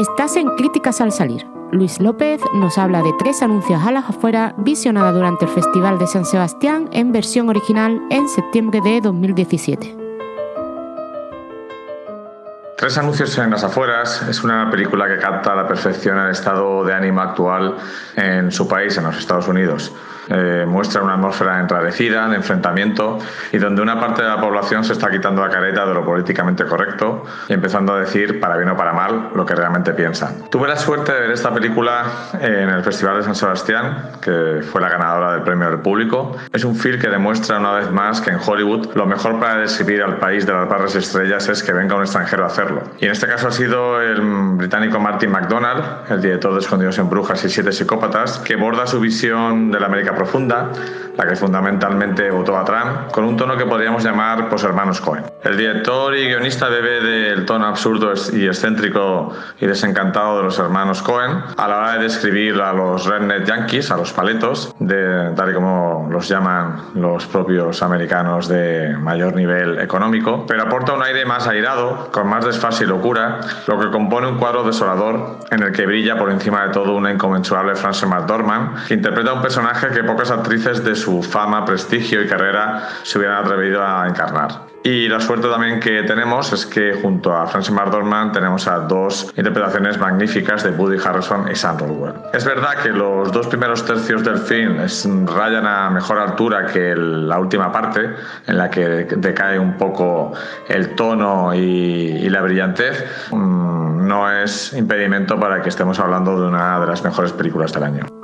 Estás en Críticas al Salir. Luis López nos habla de tres anuncios a las afueras visionada durante el Festival de San Sebastián en versión original en septiembre de 2017. Tres anuncios en las afueras es una película que capta a la perfección el estado de ánimo actual en su país, en los Estados Unidos. Eh, muestra una atmósfera enrarecida, de enfrentamiento, y donde una parte de la población se está quitando la careta de lo políticamente correcto y empezando a decir, para bien o para mal, lo que realmente piensan. Tuve la suerte de ver esta película en el Festival de San Sebastián, que fue la ganadora del Premio del Público. Es un film que demuestra una vez más que en Hollywood lo mejor para describir al país de las barras estrellas es que venga un extranjero a hacerlo. Y en este caso ha sido el británico Martin McDonald, el director de Escondidos en Brujas y Siete Psicópatas, que borda su visión de la América profunda, la que fundamentalmente votó a Trump, con un tono que podríamos llamar pues hermanos Cohen. El director y guionista bebe del tono absurdo y excéntrico y desencantado de los hermanos Cohen a la hora de describir a los redneck yankees, a los paletos, de, tal y como los llaman los propios americanos de mayor nivel económico, pero aporta un aire más airado, con más desfase y locura, lo que compone un cuadro desolador en el que brilla por encima de todo una inconmensurable Frances McDormand, que interpreta a un personaje que pocas actrices de su fama, prestigio y carrera se hubieran atrevido a encarnar. Y la suerte también que tenemos es que junto a Francis McDormand tenemos a dos interpretaciones magníficas de Woody Harrison y Sam Rockwell. Es verdad que los dos primeros tercios del film rayan a mejor altura que la última parte, en la que decae un poco el tono y, la brillantez. Mm, no es impedimento para que estemos hablando de una de las mejores películas del año.